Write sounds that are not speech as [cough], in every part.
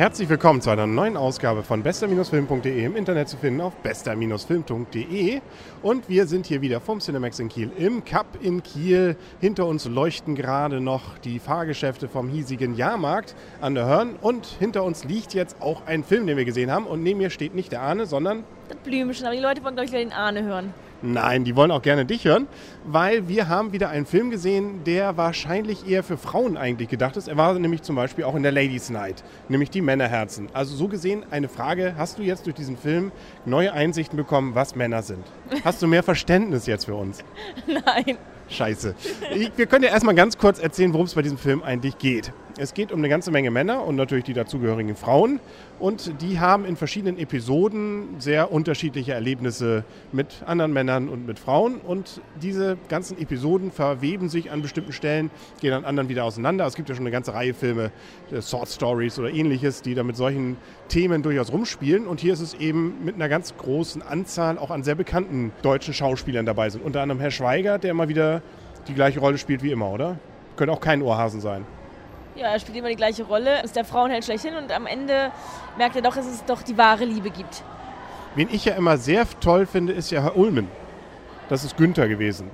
Herzlich willkommen zu einer neuen Ausgabe von bester-film.de im Internet zu finden auf bester-film.de. Und wir sind hier wieder vom Cinemax in Kiel im Cup in Kiel. Hinter uns leuchten gerade noch die Fahrgeschäfte vom hiesigen Jahrmarkt an der Hörn. Und hinter uns liegt jetzt auch ein Film, den wir gesehen haben. Und neben mir steht nicht der Ahne, sondern... Das Blümchen, aber die Leute wollen, glaube ich, wieder den Ahne hören. Nein, die wollen auch gerne dich hören, weil wir haben wieder einen Film gesehen, der wahrscheinlich eher für Frauen eigentlich gedacht ist. Er war nämlich zum Beispiel auch in der Ladies Night, nämlich die Männerherzen. Also so gesehen eine Frage, hast du jetzt durch diesen Film neue Einsichten bekommen, was Männer sind? Hast du mehr Verständnis jetzt für uns? [laughs] Nein. Scheiße. Ich, wir können ja erstmal ganz kurz erzählen, worum es bei diesem Film eigentlich geht. Es geht um eine ganze Menge Männer und natürlich die dazugehörigen Frauen. Und die haben in verschiedenen Episoden sehr unterschiedliche Erlebnisse mit anderen Männern und mit Frauen. Und diese ganzen Episoden verweben sich an bestimmten Stellen, gehen an anderen wieder auseinander. Es gibt ja schon eine ganze Reihe Filme, äh, Sword Stories oder ähnliches, die da mit solchen Themen durchaus rumspielen. Und hier ist es eben mit einer ganz großen Anzahl auch an sehr bekannten deutschen Schauspielern dabei sind. Unter anderem Herr Schweiger, der immer wieder die gleiche Rolle spielt wie immer, oder? Könnte auch kein Ohrhasen sein. Ja, er spielt immer die gleiche Rolle, ist der Frauenheld schlechthin und am Ende merkt er doch, dass es doch die wahre Liebe gibt. Wen ich ja immer sehr toll finde, ist ja Herr Ulmen. Das ist Günther gewesen.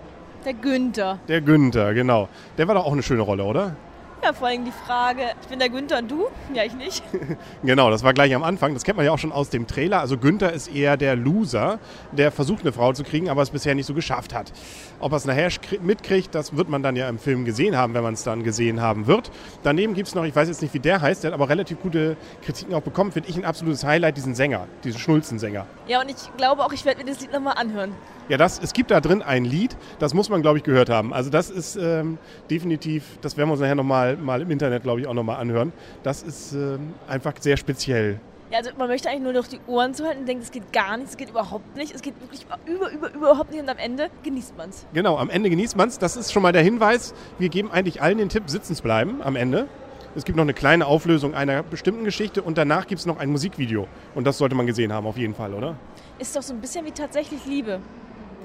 Der Günther. Der Günther, genau. Der war doch auch eine schöne Rolle, oder? Ja, vor allem die Frage, ich bin der Günther und du? Ja, ich nicht. [laughs] genau, das war gleich am Anfang. Das kennt man ja auch schon aus dem Trailer. Also Günther ist eher der Loser, der versucht, eine Frau zu kriegen, aber es bisher nicht so geschafft hat. Ob er es nachher mitkriegt, das wird man dann ja im Film gesehen haben, wenn man es dann gesehen haben wird. Daneben gibt es noch, ich weiß jetzt nicht, wie der heißt, der hat aber relativ gute Kritiken auch bekommen. Finde ich ein absolutes Highlight, diesen Sänger, diesen Schnulzensänger. Ja, und ich glaube auch, ich werde mir das Lied nochmal anhören. Ja, das, es gibt da drin ein Lied, das muss man, glaube ich, gehört haben. Also das ist ähm, definitiv, das werden wir uns nachher nochmal mal im Internet, glaube ich, auch nochmal anhören. Das ist ähm, einfach sehr speziell. Ja, also man möchte eigentlich nur noch die Ohren zuhalten und denkt, es geht gar nicht, es geht überhaupt nicht, es geht wirklich über, über, überhaupt nicht und am Ende genießt man es. Genau, am Ende genießt man es. Das ist schon mal der Hinweis. Wir geben eigentlich allen den Tipp, sitzen zu bleiben am Ende. Es gibt noch eine kleine Auflösung einer bestimmten Geschichte und danach gibt es noch ein Musikvideo. Und das sollte man gesehen haben, auf jeden Fall, oder? Ist doch so ein bisschen wie tatsächlich Liebe.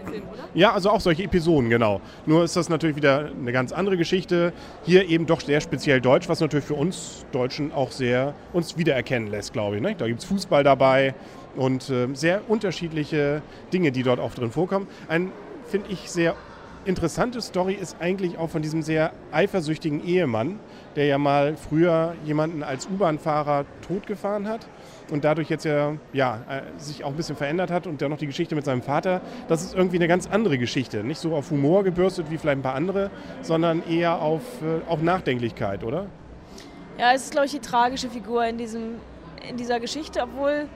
Film, oder? Ja, also auch solche Episoden, genau. Nur ist das natürlich wieder eine ganz andere Geschichte. Hier eben doch sehr speziell deutsch, was natürlich für uns Deutschen auch sehr uns wiedererkennen lässt, glaube ich. Ne? Da gibt es Fußball dabei und äh, sehr unterschiedliche Dinge, die dort auch drin vorkommen. Ein, finde ich, sehr interessante Story ist eigentlich auch von diesem sehr eifersüchtigen Ehemann, der ja mal früher jemanden als U-Bahn-Fahrer totgefahren hat und dadurch jetzt ja, ja äh, sich auch ein bisschen verändert hat und dann noch die Geschichte mit seinem Vater, das ist irgendwie eine ganz andere Geschichte. Nicht so auf Humor gebürstet wie vielleicht ein paar andere, sondern eher auf, äh, auf Nachdenklichkeit, oder? Ja, es ist, glaube ich, die tragische Figur in, diesem, in dieser Geschichte, obwohl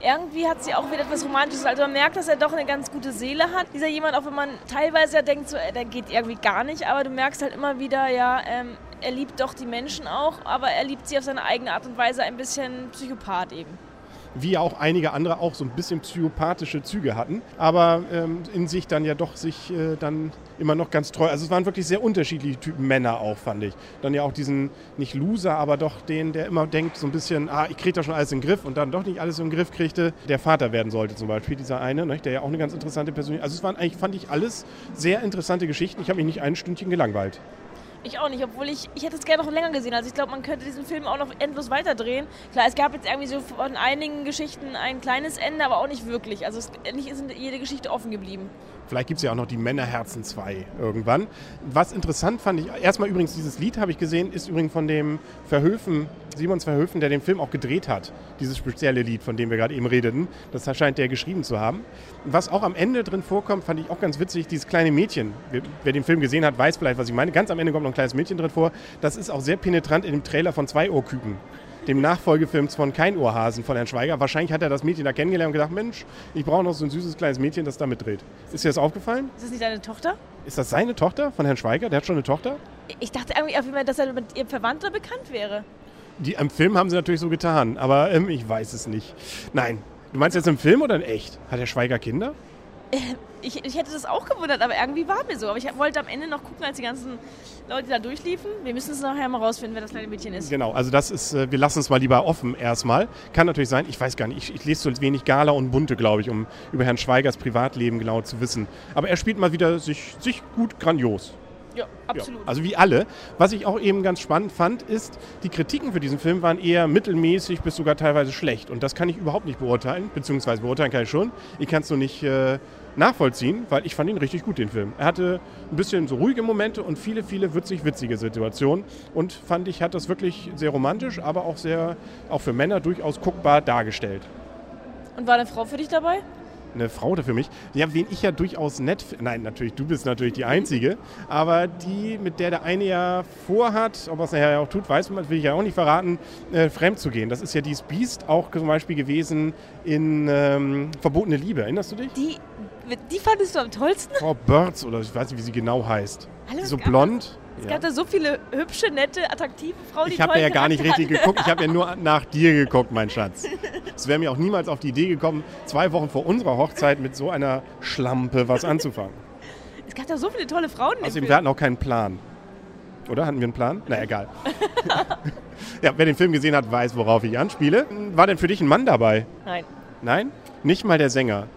irgendwie hat sie auch wieder etwas Romantisches. Also man merkt, dass er doch eine ganz gute Seele hat. Dieser jemand, auch wenn man teilweise ja denkt, so, äh, der geht irgendwie gar nicht, aber du merkst halt immer wieder, ja, ähm, er liebt doch die Menschen auch, aber er liebt sie auf seine eigene Art und Weise ein bisschen Psychopath eben wie auch einige andere auch so ein bisschen psychopathische Züge hatten, aber ähm, in sich dann ja doch sich äh, dann immer noch ganz treu. Also es waren wirklich sehr unterschiedliche Typen Männer auch, fand ich. Dann ja auch diesen, nicht Loser, aber doch den, der immer denkt so ein bisschen, ah, ich kriege da schon alles in den Griff und dann doch nicht alles in den Griff kriegte, der Vater werden sollte zum Beispiel, dieser eine, ne, der ja auch eine ganz interessante Persönlichkeit. Also es waren eigentlich, fand ich alles sehr interessante Geschichten. Ich habe mich nicht ein Stündchen gelangweilt. Ich auch nicht, obwohl ich, ich hätte es gerne noch länger gesehen. Also ich glaube, man könnte diesen Film auch noch endlos weiterdrehen. Klar, es gab jetzt irgendwie so von einigen Geschichten ein kleines Ende, aber auch nicht wirklich. Also es, nicht ist jede Geschichte offen geblieben. Vielleicht gibt es ja auch noch die Männerherzen 2 irgendwann. Was interessant fand ich, erstmal übrigens dieses Lied habe ich gesehen, ist übrigens von dem Verhöfen, Simons Verhöfen, der den Film auch gedreht hat. Dieses spezielle Lied, von dem wir gerade eben redeten. Das scheint der geschrieben zu haben. Was auch am Ende drin vorkommt, fand ich auch ganz witzig, dieses kleine Mädchen. Wer den Film gesehen hat, weiß vielleicht, was ich meine. Ganz am Ende kommt noch ein kleines Mädchen drin vor. Das ist auch sehr penetrant in dem Trailer von zwei Ohrküken dem Nachfolgefilm von Kein Ohrhasen von Herrn Schweiger. Wahrscheinlich hat er das Mädchen da kennengelernt und gedacht, Mensch, ich brauche noch so ein süßes kleines Mädchen, das da mitdreht. Ist dir das aufgefallen? Ist das nicht deine Tochter? Ist das seine Tochter von Herrn Schweiger? Der hat schon eine Tochter? Ich dachte irgendwie, dass er mit ihrem Verwandter bekannt wäre. Die, Im Film haben sie natürlich so getan, aber ähm, ich weiß es nicht. Nein. Du meinst jetzt im Film oder in echt? Hat Herr Schweiger Kinder? Ich, ich hätte das auch gewundert, aber irgendwie war mir so. Aber ich wollte am Ende noch gucken, als die ganzen Leute da durchliefen. Wir müssen es nachher mal rausfinden, wer das kleine Mädchen ist. Genau, also das ist, äh, wir lassen es mal lieber offen erstmal. Kann natürlich sein, ich weiß gar nicht, ich, ich lese so wenig Gala und Bunte, glaube ich, um über Herrn Schweigers Privatleben genau zu wissen. Aber er spielt mal wieder sich, sich gut grandios. Ja, absolut. Ja, also wie alle. Was ich auch eben ganz spannend fand, ist, die Kritiken für diesen Film waren eher mittelmäßig bis sogar teilweise schlecht. Und das kann ich überhaupt nicht beurteilen, beziehungsweise beurteilen kann ich schon. Ich kann es nur nicht äh, nachvollziehen, weil ich fand ihn richtig gut, den Film. Er hatte ein bisschen so ruhige Momente und viele, viele witzig witzige Situationen. Und fand ich, hat das wirklich sehr romantisch, aber auch sehr, auch für Männer durchaus guckbar dargestellt. Und war eine Frau für dich dabei? eine Frau da für mich. Ja, wen ich ja durchaus nett finde. Nein, natürlich, du bist natürlich die Einzige. Aber die, mit der der eine ja vorhat, ob er es nachher auch tut, weiß man, will ich ja auch nicht verraten, äh, fremd zu gehen. Das ist ja dieses Biest auch zum Beispiel gewesen in ähm, Verbotene Liebe. Erinnerst du dich? Die, die fandest du am tollsten? Frau Birds oder ich weiß nicht, wie sie genau heißt. Hallo, so blond. Es gab da so viele hübsche, nette, attraktive Frauen, die Ich habe ja gar nicht richtig geguckt. Ich habe ja nur nach dir geguckt, mein Schatz. Es wäre mir auch niemals auf die Idee gekommen, zwei Wochen vor unserer Hochzeit mit so einer Schlampe was anzufangen. Es gab da so viele tolle Frauen. Außerdem, wir hatten auch keinen Plan. Oder? Hatten wir einen Plan? Na egal. [laughs] ja, wer den Film gesehen hat, weiß, worauf ich anspiele. War denn für dich ein Mann dabei? Nein. Nein? Nicht mal der Sänger.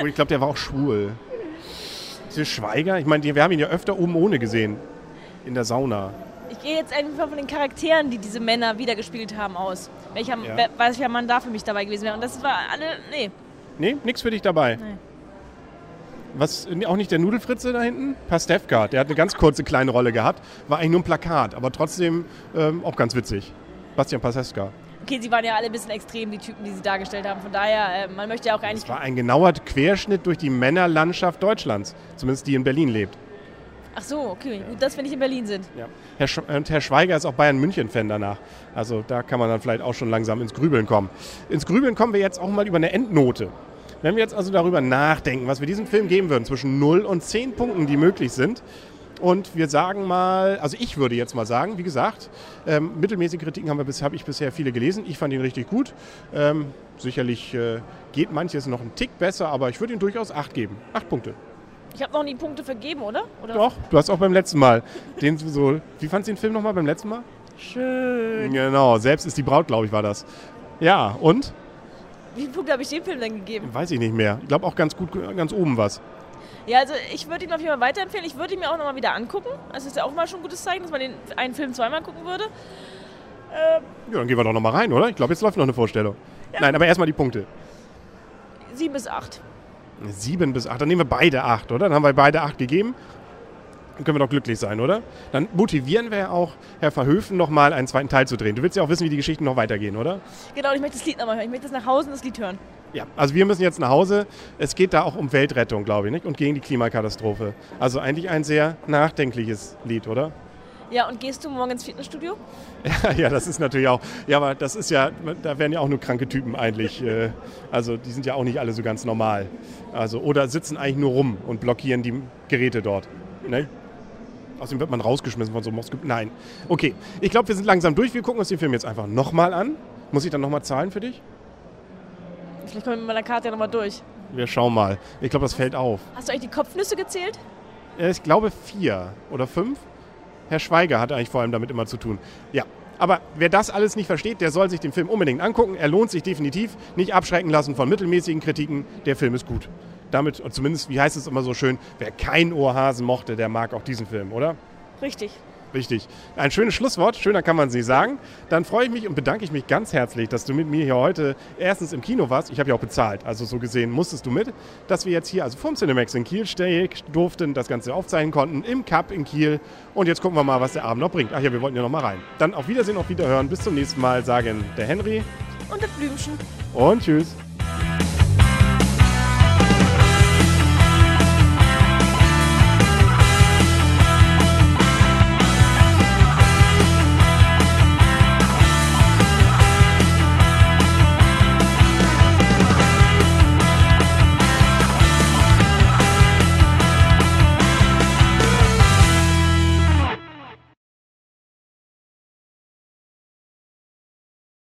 Und ich glaube, der war auch schwul. Diese Schweiger, ich meine, wir haben ihn ja öfter oben ohne gesehen in der Sauna. Ich gehe jetzt einfach von den Charakteren, die diese Männer wiedergespielt haben, aus. Welcher, ja. welcher Mann da für mich dabei gewesen wäre. Und das war alle, nee. Nee, nichts für dich dabei? Nee. Was, auch nicht der Nudelfritze da hinten? Pastewka, der hat eine ganz kurze kleine Rolle gehabt. War eigentlich nur ein Plakat, aber trotzdem ähm, auch ganz witzig. Bastian Pastewka. Okay, sie waren ja alle ein bisschen extrem, die Typen, die sie dargestellt haben. Von daher, äh, man möchte ja auch eigentlich... Es war ein genauer Querschnitt durch die Männerlandschaft Deutschlands. Zumindest die in Berlin lebt. Ach so, okay. Gut, dass wir nicht in Berlin sind. Ja. Herr Sch und Herr Schweiger ist auch Bayern-München-Fan danach. Also da kann man dann vielleicht auch schon langsam ins Grübeln kommen. Ins Grübeln kommen wir jetzt auch mal über eine Endnote. Wenn wir jetzt also darüber nachdenken, was wir diesem Film geben würden, zwischen 0 und 10 Punkten, die möglich sind, und wir sagen mal, also ich würde jetzt mal sagen, wie gesagt, ähm, mittelmäßige Kritiken habe hab ich bisher viele gelesen. Ich fand ihn richtig gut. Ähm, sicherlich äh, geht manches noch einen Tick besser, aber ich würde ihm durchaus 8 geben. 8 Punkte. Ich habe noch nie Punkte vergeben, oder? oder? Doch, du hast auch beim letzten Mal. Den [laughs] so, wie fandest du den Film nochmal beim letzten Mal? Schön. Genau, selbst ist die Braut, glaube ich, war das. Ja, und? Wie viele Punkte habe ich dem Film denn gegeben? Weiß ich nicht mehr. Ich glaube auch ganz gut, ganz oben was. Ja, also ich würde ihn auf jeden Fall weiterempfehlen. Ich würde ihn mir auch nochmal wieder angucken. Also ist ja auch mal schon ein gutes Zeichen, dass man den einen Film zweimal gucken würde. Ähm ja, dann gehen wir doch nochmal rein, oder? Ich glaube, jetzt läuft noch eine Vorstellung. Ja. Nein, aber erstmal die Punkte. Sieben bis acht. Sieben bis acht. Dann nehmen wir beide acht, oder? Dann haben wir beide acht gegeben. Dann können wir doch glücklich sein, oder? Dann motivieren wir ja auch Herr Verhöfen nochmal einen zweiten Teil zu drehen. Du willst ja auch wissen, wie die Geschichten noch weitergehen, oder? Genau, ich möchte das Lied nochmal hören. Ich möchte das nach Hause und das Lied hören. Ja, also wir müssen jetzt nach Hause. Es geht da auch um Weltrettung, glaube ich, nicht? und gegen die Klimakatastrophe. Also eigentlich ein sehr nachdenkliches Lied, oder? Ja, und gehst du morgen ins Fitnessstudio? Ja, [laughs] ja, das ist natürlich auch. Ja, aber das ist ja, da werden ja auch nur kranke Typen eigentlich. Äh, also die sind ja auch nicht alle so ganz normal. Also, oder sitzen eigentlich nur rum und blockieren die Geräte dort. Ne? Außerdem wird man rausgeschmissen von so Moskau. Nein. Okay, ich glaube, wir sind langsam durch. Wir gucken uns den Film jetzt einfach nochmal an. Muss ich dann nochmal zahlen für dich? Vielleicht kommen wir mit meiner Karte ja nochmal durch. Wir schauen mal. Ich glaube, das fällt auf. Hast du eigentlich die Kopfnüsse gezählt? Ich glaube vier oder fünf. Herr Schweiger hat eigentlich vor allem damit immer zu tun. Ja, aber wer das alles nicht versteht, der soll sich den Film unbedingt angucken. Er lohnt sich definitiv. Nicht abschrecken lassen von mittelmäßigen Kritiken. Der Film ist gut. Damit, zumindest, wie heißt es immer so schön, wer kein Ohrhasen mochte, der mag auch diesen Film, oder? Richtig. Richtig. Ein schönes Schlusswort, schöner kann man es nicht sagen. Dann freue ich mich und bedanke ich mich ganz herzlich, dass du mit mir hier heute erstens im Kino warst. Ich habe ja auch bezahlt, also so gesehen musstest du mit, dass wir jetzt hier also vom Cinemax in Kiel stehen durften, das Ganze aufzeichnen konnten im Cup in Kiel. Und jetzt gucken wir mal, was der Abend noch bringt. Ach ja, wir wollten ja noch mal rein. Dann auf Wiedersehen, auf Wiederhören. Bis zum nächsten Mal, sagen der Henry. Und der Blümchen. Und tschüss.